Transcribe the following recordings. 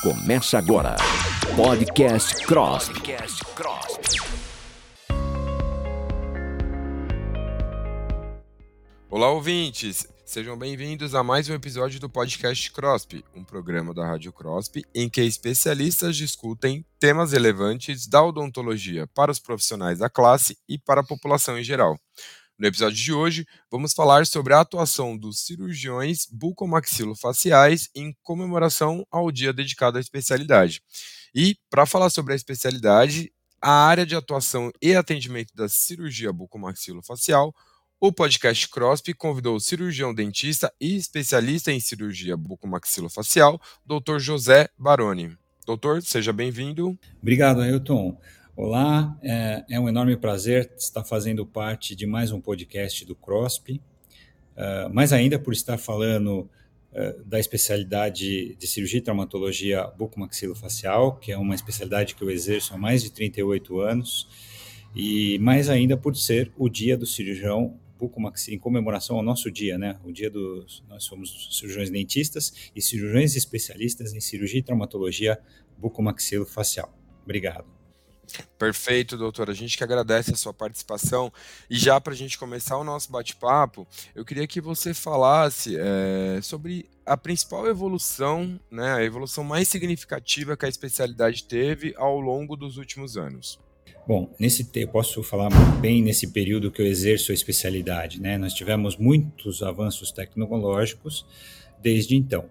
Começa agora. Podcast Cross. Olá, ouvintes! Sejam bem-vindos a mais um episódio do Podcast CROSP, um programa da Rádio CROSP em que especialistas discutem temas relevantes da odontologia para os profissionais da classe e para a população em geral. No episódio de hoje, vamos falar sobre a atuação dos cirurgiões bucomaxilofaciais em comemoração ao dia dedicado à especialidade. E, para falar sobre a especialidade, a área de atuação e atendimento da cirurgia bucomaxilofacial, o podcast CROSP convidou o cirurgião dentista e especialista em cirurgia bucomaxilofacial, Dr. José Baroni. Doutor, seja bem-vindo. Obrigado, Ailton. Olá, é, é, um enorme prazer estar fazendo parte de mais um podcast do CROSP, uh, mais ainda por estar falando uh, da especialidade de cirurgia e traumatologia bucomaxilofacial, que é uma especialidade que eu exerço há mais de 38 anos, e mais ainda por ser o dia do cirurgião em comemoração ao nosso dia, né? O dia dos nós somos cirurgiões dentistas e cirurgiões especialistas em cirurgia e traumatologia bucomaxilofacial. Obrigado. Perfeito, doutor. A gente que agradece a sua participação. E já para a gente começar o nosso bate-papo, eu queria que você falasse é, sobre a principal evolução, né, a evolução mais significativa que a especialidade teve ao longo dos últimos anos. Bom, nesse eu posso falar bem nesse período que eu exerço a especialidade, né? Nós tivemos muitos avanços tecnológicos desde então.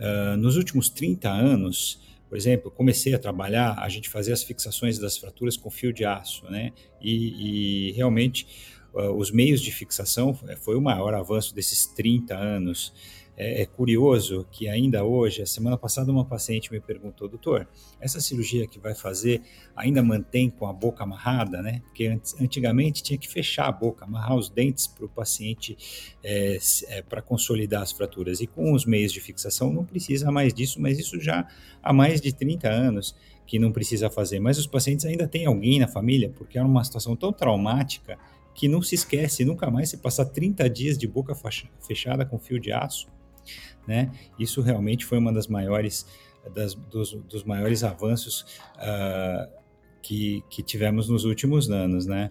Uh, nos últimos 30 anos, por exemplo, comecei a trabalhar, a gente fazia as fixações das fraturas com fio de aço, né? E, e realmente uh, os meios de fixação eh, foi o maior avanço desses 30 anos. É, é, curioso que ainda hoje, a semana passada, uma paciente me perguntou, doutor, essa cirurgia que vai fazer ainda mantém com a boca amarrada, né? Porque antigamente tinha que fechar a boca, amarrar os dentes para o paciente é, é, para consolidar as fraturas. E com os meios de fixação não precisa mais disso, mas isso já há mais de 30 anos que não precisa fazer. Mas os pacientes ainda têm alguém na família, porque é uma situação tão traumática que não se esquece nunca mais se passar 30 dias de boca fechada com fio de aço né? Isso realmente foi uma das maiores das, dos, dos maiores avanços uh, que, que tivemos nos últimos anos, né?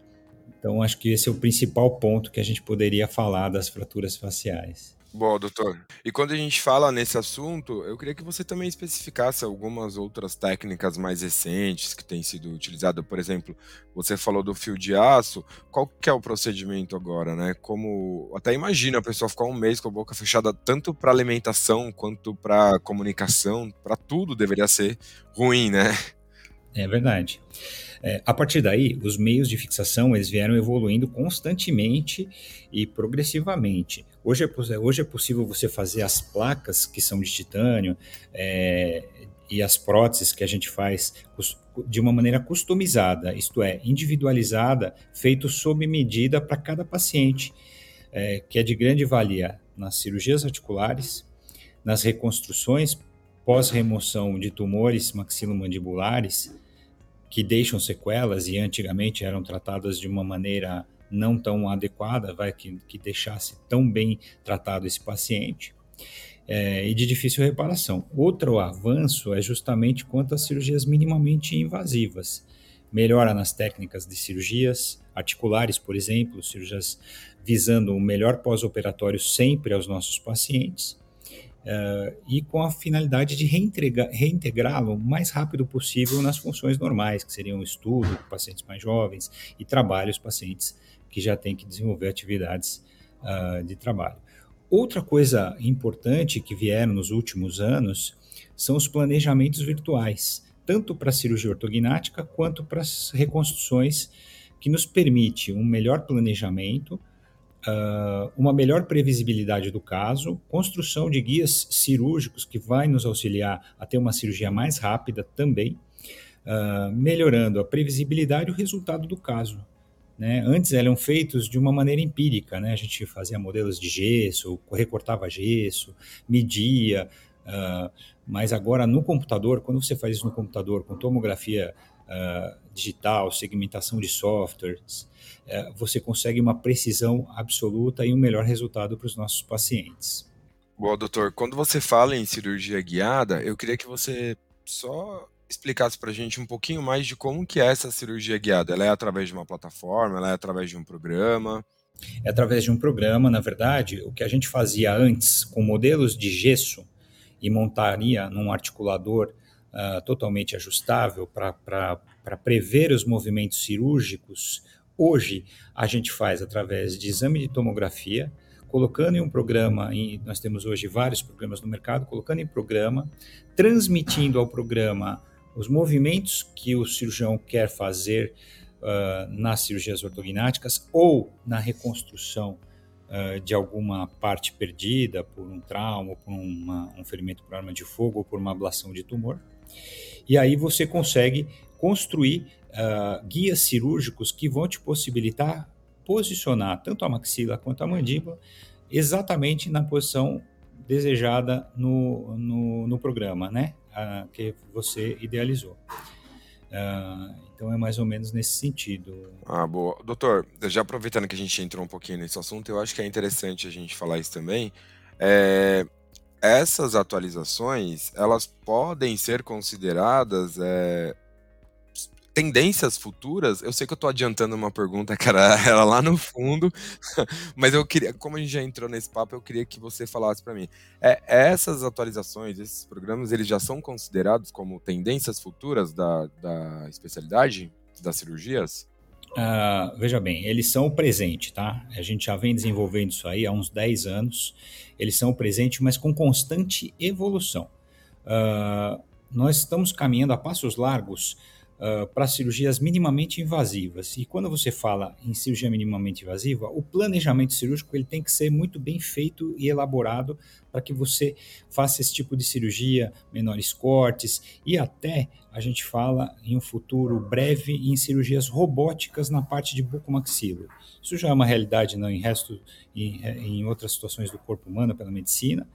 Então acho que esse é o principal ponto que a gente poderia falar das fraturas faciais. Bom, doutor. E quando a gente fala nesse assunto, eu queria que você também especificasse algumas outras técnicas mais recentes que têm sido utilizadas. Por exemplo, você falou do fio de aço. Qual que é o procedimento agora, né? Como até imagina a pessoa ficar um mês com a boca fechada tanto para alimentação quanto para comunicação, para tudo deveria ser ruim, né? É verdade. É, a partir daí, os meios de fixação eles vieram evoluindo constantemente e progressivamente. Hoje é, hoje é possível você fazer as placas que são de titânio é, e as próteses que a gente faz de uma maneira customizada, isto é, individualizada, feito sob medida para cada paciente, é, que é de grande valia nas cirurgias articulares, nas reconstruções pós-remoção de tumores maxilomandibulares, que deixam sequelas e antigamente eram tratadas de uma maneira não tão adequada, vai que, que deixasse tão bem tratado esse paciente. É, e de difícil reparação. Outro avanço é justamente quanto às cirurgias minimamente invasivas. Melhora nas técnicas de cirurgias articulares, por exemplo, cirurgias visando o melhor pós-operatório sempre aos nossos pacientes uh, e com a finalidade de reintegrá-lo o mais rápido possível nas funções normais, que seriam estudo com pacientes mais jovens e trabalho os pacientes que já têm que desenvolver atividades uh, de trabalho. Outra coisa importante que vieram nos últimos anos são os planejamentos virtuais, tanto para a cirurgia ortognática quanto para as reconstruções, que nos permite um melhor planejamento, uh, uma melhor previsibilidade do caso, construção de guias cirúrgicos que vai nos auxiliar a ter uma cirurgia mais rápida também, uh, melhorando a previsibilidade e o resultado do caso. Né? Antes eram feitos de uma maneira empírica, né? a gente fazia modelos de gesso, recortava gesso, media, uh, mas agora no computador, quando você faz isso no computador com tomografia uh, digital, segmentação de softwares, uh, você consegue uma precisão absoluta e um melhor resultado para os nossos pacientes. Bom, doutor, quando você fala em cirurgia guiada, eu queria que você só explicasse para a gente um pouquinho mais de como que é essa cirurgia guiada. Ela é através de uma plataforma, ela é através de um programa? É através de um programa, na verdade, o que a gente fazia antes com modelos de gesso e montaria num articulador uh, totalmente ajustável para prever os movimentos cirúrgicos, hoje a gente faz através de exame de tomografia, colocando em um programa, em, nós temos hoje vários programas no mercado, colocando em programa, transmitindo ao programa os movimentos que o cirurgião quer fazer uh, nas cirurgias ortognáticas ou na reconstrução uh, de alguma parte perdida por um trauma, por uma, um ferimento por arma de fogo ou por uma ablação de tumor. E aí você consegue construir uh, guias cirúrgicos que vão te possibilitar posicionar tanto a maxila quanto a mandíbula exatamente na posição desejada no, no, no programa, né? Uh, que você idealizou. Uh, então é mais ou menos nesse sentido. Ah, boa. Doutor, já aproveitando que a gente entrou um pouquinho nesse assunto, eu acho que é interessante a gente falar isso também. É, essas atualizações, elas podem ser consideradas é, tendências futuras, eu sei que eu estou adiantando uma pergunta era, era lá no fundo, mas eu queria, como a gente já entrou nesse papo, eu queria que você falasse para mim. É, essas atualizações, esses programas, eles já são considerados como tendências futuras da, da especialidade, das cirurgias? Uh, veja bem, eles são o presente, tá? A gente já vem desenvolvendo isso aí há uns 10 anos. Eles são o presente, mas com constante evolução. Uh, nós estamos caminhando a passos largos uh, para cirurgias minimamente invasivas. E quando você fala em cirurgia minimamente invasiva, o planejamento cirúrgico ele tem que ser muito bem feito e elaborado para que você faça esse tipo de cirurgia, menores cortes e até a gente fala em um futuro breve em cirurgias robóticas na parte de bucomaxilo. Isso já é uma realidade não, em resto em, em outras situações do corpo humano pela medicina,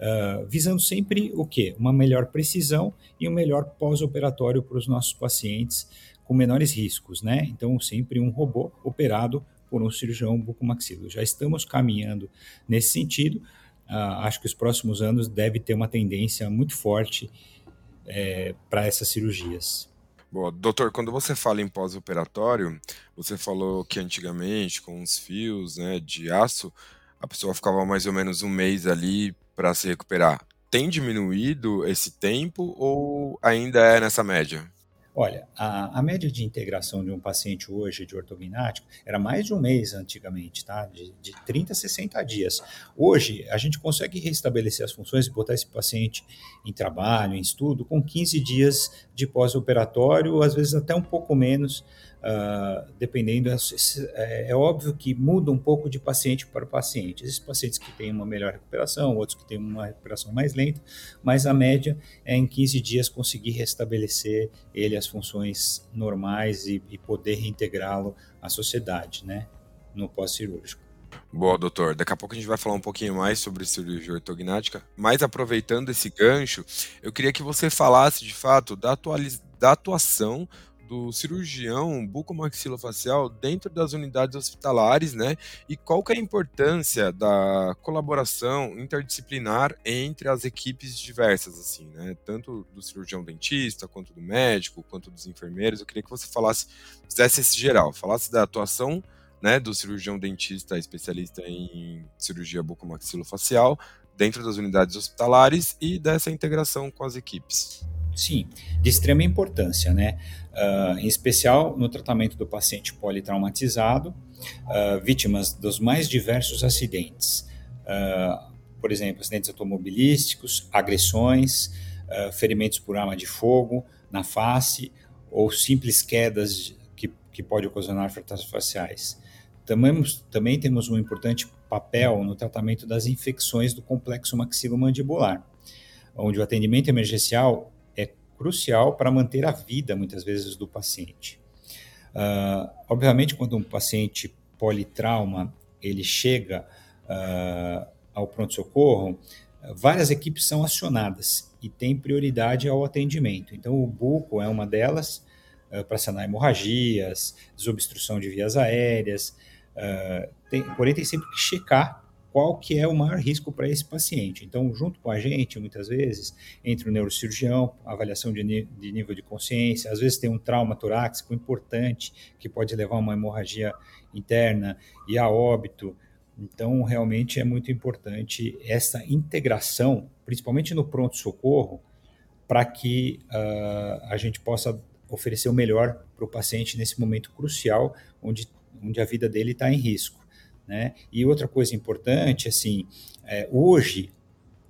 uh, visando sempre o quê? Uma melhor precisão e um melhor pós-operatório para os nossos pacientes com menores riscos, né? Então sempre um robô operado por um cirurgião bucomaxilo. Já estamos caminhando nesse sentido. Uh, acho que os próximos anos deve ter uma tendência muito forte é, para essas cirurgias. Boa. Doutor, quando você fala em pós-operatório, você falou que antigamente, com os fios né, de aço, a pessoa ficava mais ou menos um mês ali para se recuperar. Tem diminuído esse tempo ou ainda é nessa média? Olha, a, a, média de integração de um paciente hoje de ortognático era mais de um mês antigamente, tá? De, de 30 a 60 dias. Hoje, a gente consegue restabelecer as funções e botar esse paciente em trabalho, em estudo, com 15 dias de pós-operatório, às vezes até um pouco menos, Uh, dependendo, é, é, é, óbvio que muda um pouco de paciente para paciente. Esses pacientes que têm uma melhor recuperação, outros que têm uma recuperação mais lenta, mas a média é em 15 dias conseguir restabelecer ele as funções normais e, e poder reintegrá-lo à sociedade, né, no pós-cirúrgico. Boa, doutor. Daqui a pouco a gente vai falar um pouquinho mais sobre cirurgia ortognática, mas aproveitando esse gancho, eu queria que você falasse de fato da, da atuação do cirurgião bucomaxilofacial dentro das unidades hospitalares, né? E qual que é a importância da colaboração interdisciplinar entre as equipes diversas, assim, né? Tanto do cirurgião dentista, quanto do médico, quanto dos enfermeiros. Eu queria que você falasse, fizesse esse geral, falasse da atuação né, do cirurgião dentista especialista em cirurgia bucomaxilofacial dentro das unidades hospitalares e dessa integração com as equipes. Sim, de extrema importância, né? Uh, em especial no tratamento do paciente politraumatizado, uh, vítimas dos mais diversos acidentes. Uh, por exemplo, acidentes automobilísticos, agressões, ferimentos por arma de fogo na face ou simples quedas que, que pode ocasionar fraturas faciais. Também, também temos um importante papel no tratamento das infecções do complexo maxilomandibular, onde o atendimento emergencial crucial para manter a vida, muitas vezes, do paciente. Uh, obviamente, quando um paciente politrauma ele chega uh, ao pronto-socorro, várias equipes são acionadas e tem prioridade ao atendimento. Então, o buco é uma delas uh, para sanar hemorragias, desobstrução de vias aéreas, tem, porém tem sempre que checar qual que é o maior risco para esse paciente. Então, junto com a gente, muitas vezes, entre o neurocirurgião, avaliação de, de nível de consciência, às vezes tem um trauma torácico importante que pode levar a uma hemorragia interna e a óbito. Então, realmente é muito importante essa integração, principalmente no pronto-socorro, para que uh, a gente possa oferecer o melhor para o paciente nesse momento crucial, onde, onde a vida dele está em risco. Né? E outra coisa importante, assim, é, hoje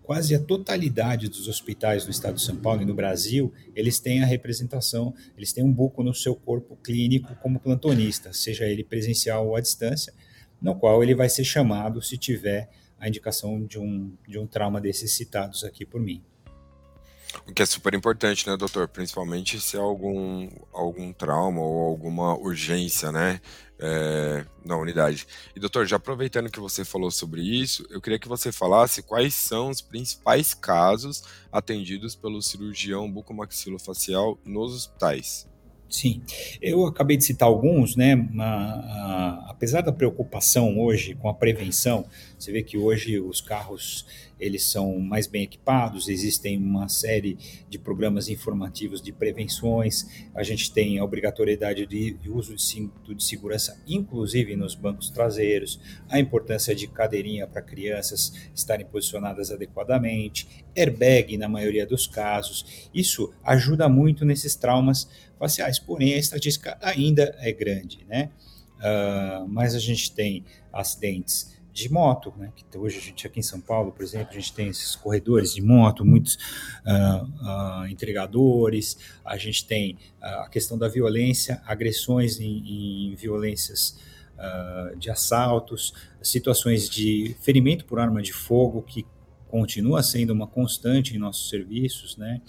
quase a totalidade dos hospitais do estado de São Paulo e no Brasil, eles têm a representação, eles têm um buco no seu corpo clínico como plantonista, seja ele presencial ou à distância, no qual ele vai ser chamado se tiver a indicação de um, de um trauma desses citados aqui por mim. O que é super importante, né, doutor? Principalmente se há algum, algum trauma ou alguma urgência, né, é, na unidade. E, doutor, já aproveitando que você falou sobre isso, eu queria que você falasse quais são os principais casos atendidos pelo cirurgião bucomaxilofacial nos hospitais. Sim, eu acabei de citar alguns, né? apesar da preocupação hoje com a prevenção, você vê que hoje os carros eles são mais bem equipados, existem uma série de programas informativos de prevenções, a gente tem a obrigatoriedade de uso de cinto de segurança, inclusive nos bancos traseiros, a importância de cadeirinha para crianças estarem posicionadas adequadamente, airbag na maioria dos casos, isso ajuda muito nesses traumas faciais, porém a estatística ainda é grande, né? Uh, mas a gente tem acidentes de moto, né? Que hoje a gente aqui em São Paulo, por exemplo, a gente tem esses corredores de moto, muitos uh, uh, entregadores, a gente tem uh, a questão da violência, agressões em, em violências de assaltos, situações de ferimento por arma de fogo que continua sendo uma constante em nossos serviços, né?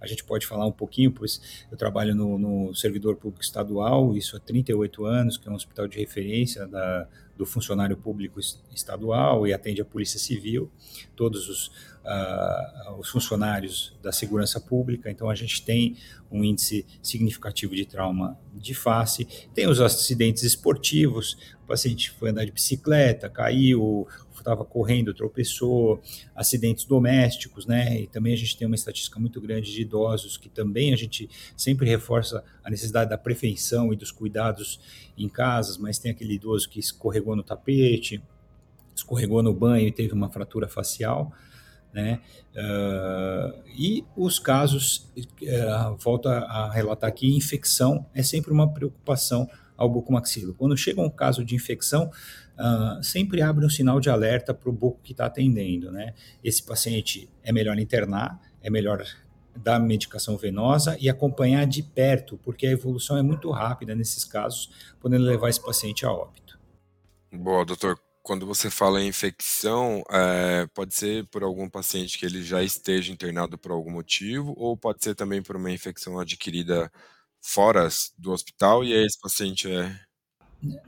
A gente pode falar um pouquinho, pois eu trabalho no, no servidor público estadual, isso há 38 anos, que é um hospital de referência da, do funcionário público estadual e atende a Polícia Civil, todos os, uh, os funcionários da segurança pública. Então, a gente tem um índice significativo de trauma de face. Tem os acidentes esportivos, o paciente foi andar de bicicleta, caiu, estava correndo, tropeçou, acidentes domésticos, né? E também a gente tem uma estatística muito grande de idosos que também a gente sempre reforça a necessidade da prevenção e dos cuidados em casas, mas tem aquele idoso que escorregou no tapete, escorregou no banho e teve uma fratura facial. Né? Uh, e os casos, uh, volta a relatar que infecção é sempre uma preocupação ao bucomaxilo. Quando chega um caso de infecção, uh, sempre abre um sinal de alerta para o buco que está atendendo. Né? Esse paciente é melhor internar, é melhor dar medicação venosa e acompanhar de perto, porque a evolução é muito rápida nesses casos, podendo levar esse paciente a óbito. Boa, doutor. Quando você fala em infecção, é, pode ser por algum paciente que ele já esteja internado por algum motivo, ou pode ser também por uma infecção adquirida fora do hospital e esse paciente é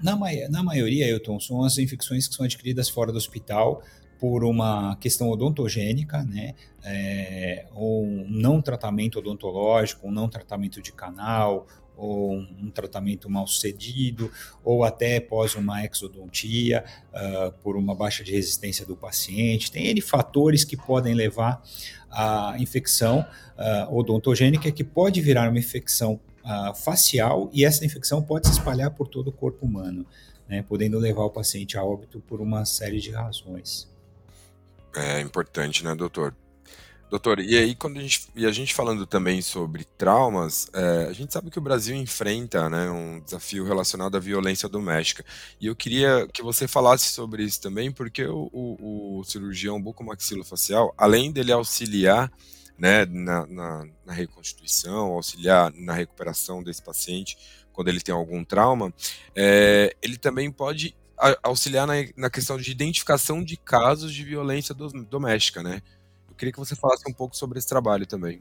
na, na maioria, Elton, são as infecções que são adquiridas fora do hospital por uma questão odontogênica, né, é, ou um não tratamento odontológico, um não tratamento de canal, ou um tratamento mal sucedido, ou até após uma exodontia, uh, por uma baixa de resistência do paciente. Tem N fatores que podem levar à infecção uh, odontogênica, que pode virar uma infecção facial e essa infecção pode se espalhar por todo o corpo humano, né, podendo levar o paciente a óbito por uma série de razões. É importante, né, doutor? Doutor, e aí quando a gente, e a gente falando também sobre traumas, é, a gente sabe que o Brasil enfrenta né, um desafio relacionado à violência doméstica. E eu queria que você falasse sobre isso também, porque o, o, o cirurgião bucomaxilofacial, além dele auxiliar né, na, na, na, reconstituição, auxiliar na recuperação desse paciente quando ele tem algum trauma, é, ele também pode auxiliar na, na, questão de identificação de casos de violência do, doméstica, né? Eu queria que você falasse um pouco sobre esse trabalho também.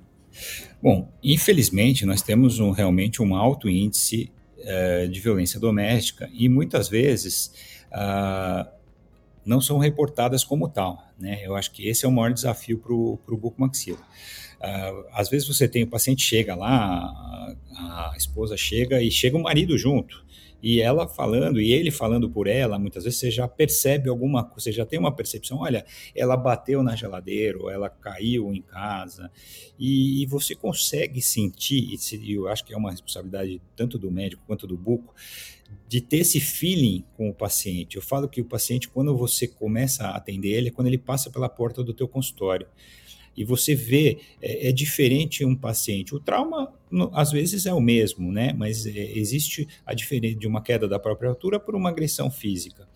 Bom, infelizmente nós temos um, realmente um alto índice uh, de violência doméstica e muitas vezes uh, não são reportadas como tal. Né? Eu acho que esse é o maior desafio para o bucomaxilo. Uh, às vezes você tem o paciente chega lá, a, a esposa chega e chega o marido junto. E ela falando, e ele falando por ela, muitas vezes você já percebe alguma coisa, você já tem uma percepção, olha, ela bateu na geladeira, ou ela caiu em casa, e, e você consegue sentir, e eu acho que é uma responsabilidade tanto do médico quanto do buco, de ter esse feeling com o paciente. Eu falo que o paciente, quando você começa a atender ele, é quando ele passa pela porta do teu consultório e você vê, é, é, diferente um paciente. O trauma, no, às vezes, é o mesmo, né? Mas é, existe a diferença de uma queda da própria altura por uma agressão física.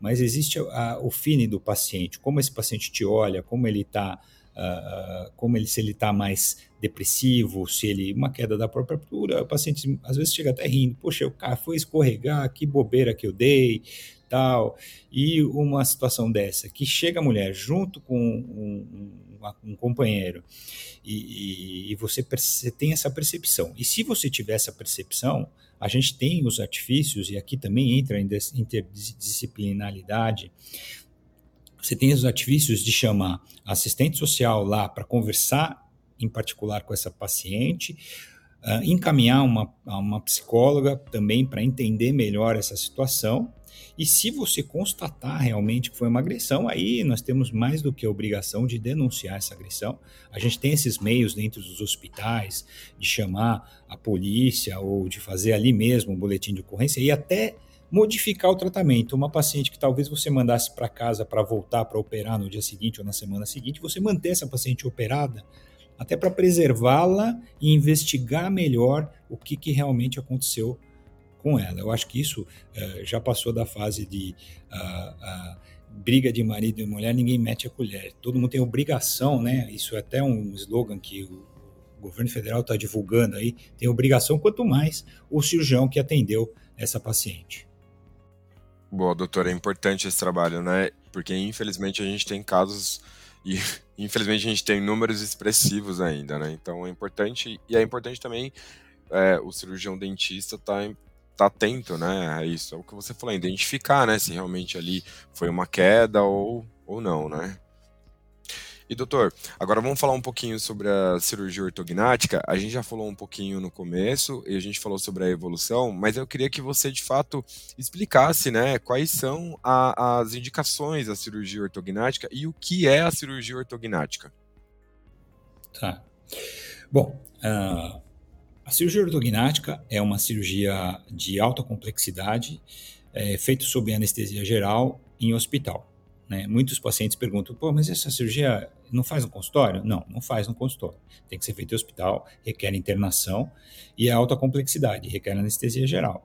Mas existe a, o feeling do paciente, como esse paciente te olha, como ele está. Uh, como ele se ele está mais depressivo, se ele uma queda da própria altura, o paciente às vezes chega até rindo, poxa, o cara foi escorregar, que bobeira que eu dei, tal. E uma situação dessa que chega a mulher junto com um, um companheiro, e, e, e você, você tem essa percepção. E se você tiver essa percepção, a gente tem os artifícios, e aqui também entra a interdisciplinaridade, você tem os artifícios de chamar assistente social lá para conversar em particular com essa paciente, uh, encaminhar uma, uma psicóloga também para entender melhor essa situação e se você constatar realmente que foi uma agressão, aí nós temos mais do que a obrigação de denunciar essa agressão. A gente tem esses meios dentro dos hospitais de chamar a polícia ou de fazer ali mesmo um boletim de ocorrência e até modificar o tratamento. Uma paciente que talvez você mandasse para casa para voltar para operar no dia seguinte ou na semana seguinte, você manter essa paciente operada até para preservá-la e investigar melhor o que, que realmente aconteceu com ela. Eu acho que isso uh, já passou da fase de uh, uh, briga de marido e mulher, ninguém mete a colher. Todo mundo tem obrigação, né? Isso é até um slogan que o governo federal está divulgando aí. Tem obrigação, quanto mais o cirurgião que atendeu essa paciente. Boa, doutora, é importante esse trabalho, né? Porque infelizmente a gente tem casos e infelizmente a gente tem números expressivos ainda, né? Então é importante e é importante também é, o cirurgião dentista estar tá tá atento, né, a isso. É o que você falou, identificar, né, se realmente ali foi uma queda ou, ou não, né. E doutor, agora vamos falar um pouquinho sobre a cirurgia ortognática. A gente já falou um pouquinho no começo e a gente falou sobre a evolução, mas eu queria que você de fato explicasse, né, quais são a, as indicações da cirurgia ortognática e o que é a cirurgia ortognática. Tá. Bom, uh, a cirurgia ortognática é uma cirurgia de alta complexidade, é, feita sob anestesia geral em hospital. Né? Muitos pacientes perguntam, pô, mas essa cirurgia não faz no consultório? Não, não faz no consultório. Tem que ser feita em hospital, requer internação e é alta complexidade, requer anestesia geral.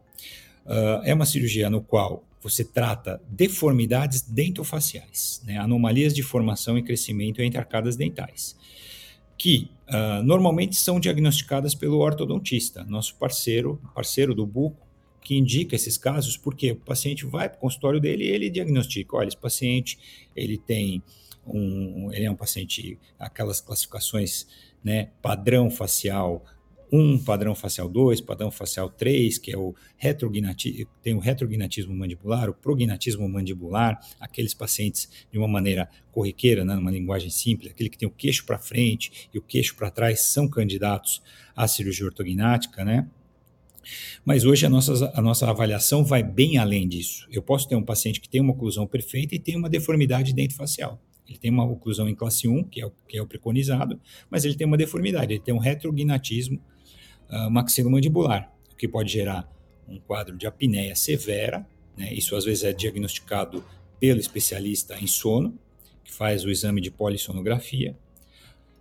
Uh, é uma cirurgia no qual você trata deformidades dentofaciais, né? anomalias de formação e crescimento entre arcadas dentais que uh, normalmente são diagnosticadas pelo ortodontista, nosso parceiro, parceiro do buco, que indica esses casos, porque o paciente vai para o consultório dele e ele diagnostica, olha, esse paciente, ele tem um, ele é um paciente, aquelas classificações, né, padrão facial 1, padrão facial 2, padrão facial 3, que é o tem o retrognatismo mandibular, o prognatismo mandibular, aqueles pacientes de uma maneira corriqueira, né, numa linguagem simples, aquele que tem o queixo para frente e o queixo para trás são candidatos à cirurgia ortognática, né? Mas hoje a nossa, a nossa avaliação vai bem além disso. Eu posso ter um paciente que tem uma oclusão perfeita e tem uma deformidade dentro facial. Ele tem uma oclusão em classe 1, que é o, que é o preconizado, mas ele tem uma deformidade, ele tem um retrognatismo uh, maxilomandibular, o que pode gerar um quadro de apneia severa. Né? Isso às vezes é diagnosticado pelo especialista em sono, que faz o exame de polissonografia.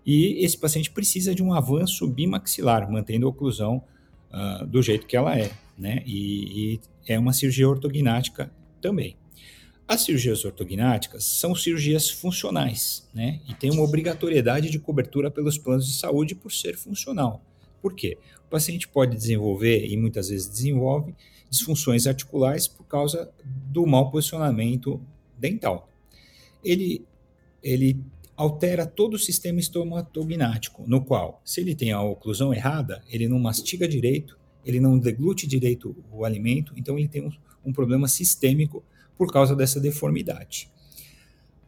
E esse paciente precisa de um avanço bimaxilar, mantendo a oclusão uh, do jeito que ela é. Né? E, e é uma cirurgia ortognática também. As cirurgias ortognáticas são cirurgias funcionais, né? E tem uma obrigatoriedade de cobertura pelos planos de saúde por ser funcional. Por quê? O paciente pode desenvolver, e muitas vezes desenvolve, disfunções articulares por causa do mau posicionamento dental. Ele, ele altera todo o sistema estomatognático, no qual, se ele tem a oclusão errada, ele não mastiga direito, ele não deglute direito o alimento, então ele tem um, um problema sistêmico por causa dessa deformidade.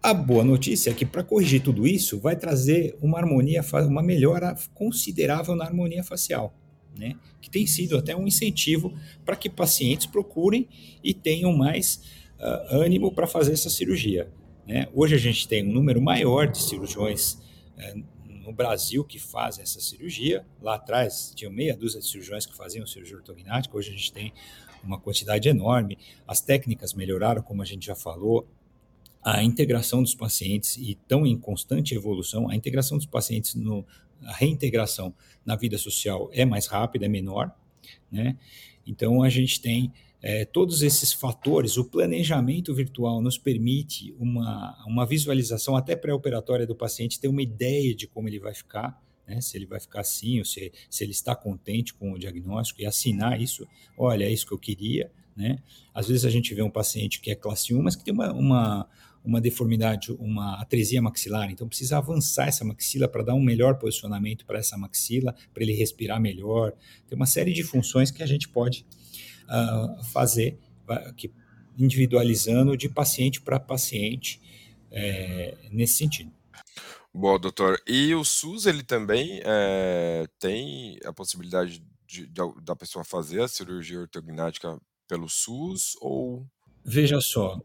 A boa notícia é que para corrigir tudo isso vai trazer uma harmonia, uma melhora considerável na harmonia facial. né? Que tem sido até um incentivo para que pacientes procurem e tenham mais uh, ânimo para fazer essa cirurgia. Né? Hoje a gente tem um número maior de cirurgiões uh, no Brasil que fazem essa cirurgia. Lá atrás tinha meia dúzia de cirurgiões que faziam cirurgia ortognática, hoje a gente tem uma quantidade enorme. As técnicas melhoraram, como a gente já falou, a integração dos pacientes e estão em constante evolução. A integração dos pacientes, no, a reintegração na vida social é mais rápida, é menor, né? Então a gente tem é, todos esses fatores. O planejamento virtual nos permite uma, uma visualização até pré-operatória do paciente, ter uma ideia de como ele vai ficar. Né, se ele vai ficar assim, ou se, se ele está contente com o diagnóstico e assinar isso, olha, é isso que eu queria. Né? Às vezes a gente vê um paciente que é classe 1, mas que tem uma, uma, uma deformidade, uma atresia maxilar, então precisa avançar essa maxila para dar um melhor posicionamento para essa maxila, para ele respirar melhor. Tem uma série de funções que a gente pode uh, fazer, que, individualizando de paciente para paciente é, nesse sentido. Bom, doutor, e o SUS ele também é, tem a possibilidade de, de, da pessoa fazer a cirurgia ortognática pelo SUS ou Veja só,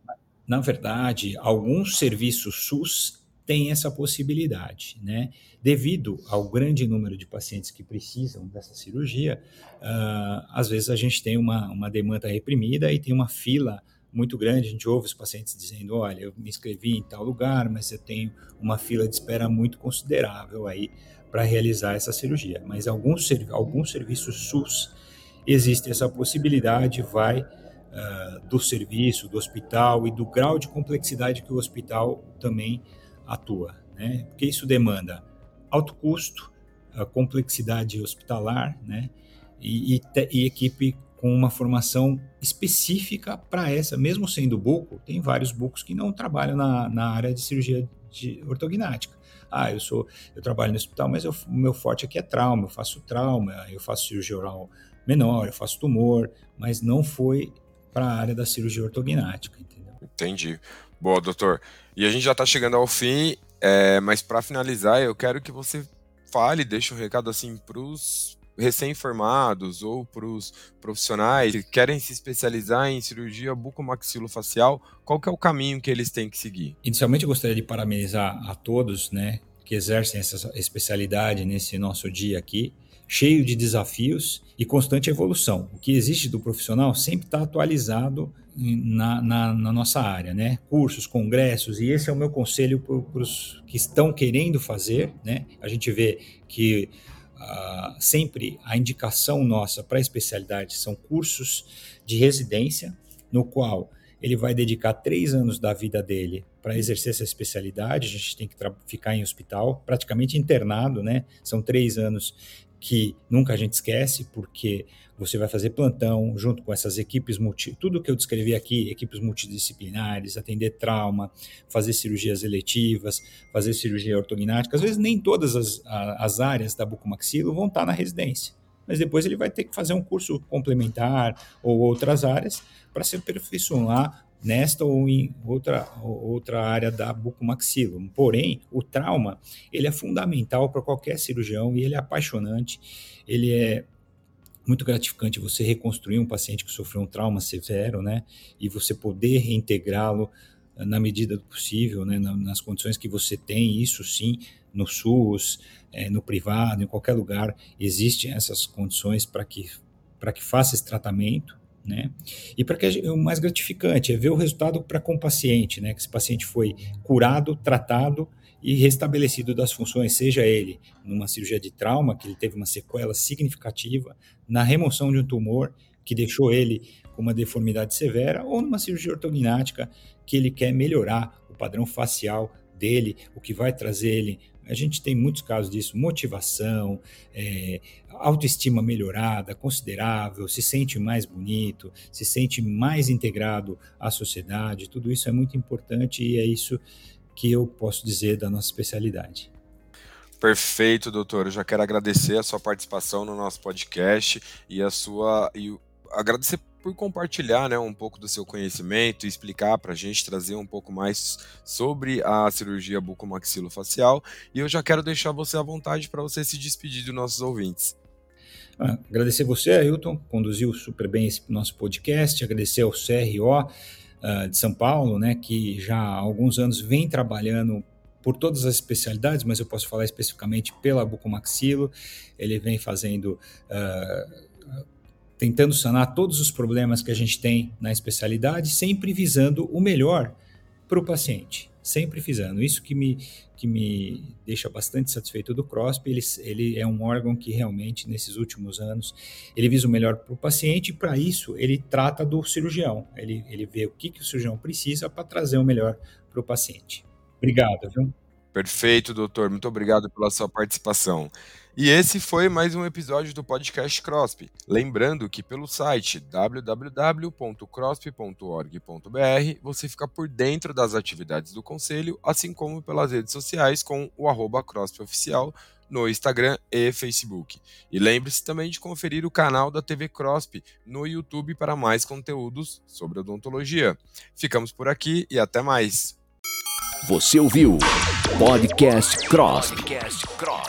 na verdade, alguns serviços SUS têm essa possibilidade, né? Devido ao grande número de pacientes que precisam dessa cirurgia, uh, às vezes a gente tem uma, uma demanda reprimida e tem uma fila muito grande. A gente ouve os pacientes dizendo: olha, eu me inscrevi em tal lugar, mas eu tenho uma fila de espera muito considerável aí para realizar essa cirurgia. Mas alguns, alguns serviços SUS existe essa possibilidade, vai uh, do serviço, do hospital e do grau de complexidade que o hospital também atua. Né? Porque isso demanda alto custo, uh, complexidade hospitalar né? e, e, e equipe com uma formação específica para essa, mesmo sendo buco, tem vários bucos que não trabalham na, na área de cirurgia de ortognática. Ah, eu sou, eu trabalho no hospital, mas o meu forte aqui é trauma, eu faço trauma, eu faço cirurgia oral menor, eu faço tumor, mas não foi para a área da cirurgia ortognática, entendeu? Entendi. Boa, doutor. E a gente já está chegando ao fim, é, mas para finalizar, eu quero que você fale, deixe um recado assim para os recém-formados ou para os profissionais que querem se especializar em cirurgia bucomaxilofacial, qual que é o caminho que eles têm que seguir? Inicialmente eu gostaria de parabenizar a todos, né, que exercem essa especialidade nesse nosso dia aqui cheio de desafios e constante evolução. O que existe do profissional sempre está atualizado na, na, na, nossa área, né? Cursos, congressos, e esse é o meu conselho para os que estão querendo fazer, né? A gente vê que uh, sempre a indicação nossa para especialidade são cursos de residência, no qual ele vai dedicar três anos da vida dele para exercer essa especialidade. A gente tem que ficar em hospital, praticamente internado, né? São três anos que nunca a gente esquece, porque você vai fazer plantão junto com essas equipes multi, tudo que eu descrevi aqui, equipes multidisciplinares, atender trauma, fazer cirurgias eletivas, fazer cirurgia ortognática. Às vezes nem todas as, as áreas da bucomaxilo vão estar na residência, mas depois ele vai ter que fazer um curso complementar ou outras áreas para se aperfeiçoar nesta ou em outra, outra área da bucomaxilo. Porém, o trauma ele é fundamental para qualquer cirurgião e ele é apaixonante, ele é muito gratificante você reconstruir um paciente que sofreu um trauma severo, né, e você poder reintegrá-lo eh, na medida do possível, né, nas condições que você tem, isso sim, no SUS, é, no privado, em qualquer lugar, existem essas condições para que, que faça esse tratamento, né? E para que o mais gratificante é ver o resultado para com o paciente, né? Que esse paciente foi curado, tratado e restabelecido das funções, seja ele numa cirurgia de trauma, que ele teve uma sequela significativa, na remoção de um tumor que deixou ele com uma deformidade severa, ou numa cirurgia ortognática que ele quer melhorar o padrão facial dele, o que vai trazer ele a gente tem muitos casos disso, motivação, é, autoestima melhorada, considerável, se sente mais bonito, se sente mais integrado à sociedade, tudo isso é muito importante e é isso que eu posso dizer da nossa especialidade. Perfeito, doutor. Eu já quero agradecer a sua participação no nosso podcast e a sua e agradecer por compartilhar né, um pouco do seu conhecimento explicar para a gente, trazer um pouco mais sobre a cirurgia bucomaxilofacial. E eu já quero deixar você à vontade para você se despedir dos nossos ouvintes. Ah, agradecer você, Ailton, conduziu super bem esse nosso podcast, agradecer ao CRO uh, ah, de São Paulo, né, que já há alguns anos vem trabalhando por todas as especialidades, mas eu posso falar especificamente pela bucomaxilo, ele vem fazendo, uh, tentando sanar todos os problemas que a gente tem na especialidade, sempre visando o melhor para o paciente sempre fizendo. Isso que me, que me deixa bastante satisfeito do CROSP, ele, ele é um órgão que realmente, nesses últimos anos, ele visa o melhor para o paciente e, para isso, ele trata do cirurgião. Ele, ele vê o que, que o cirurgião precisa para trazer o melhor para o paciente. Obrigado, viu? Perfeito, doutor. Muito obrigado pela sua participação. E esse foi mais um episódio do podcast CROSP. Lembrando que pelo site www.crosp.org.br você fica por dentro das atividades do Conselho, assim como pelas redes sociais com o arroba Oficial no Instagram e Facebook. E lembre-se também de conferir o canal da TV CROSP no YouTube para mais conteúdos sobre odontologia. Ficamos por aqui e até mais. Você ouviu Podcast Cross. Podcast Cross.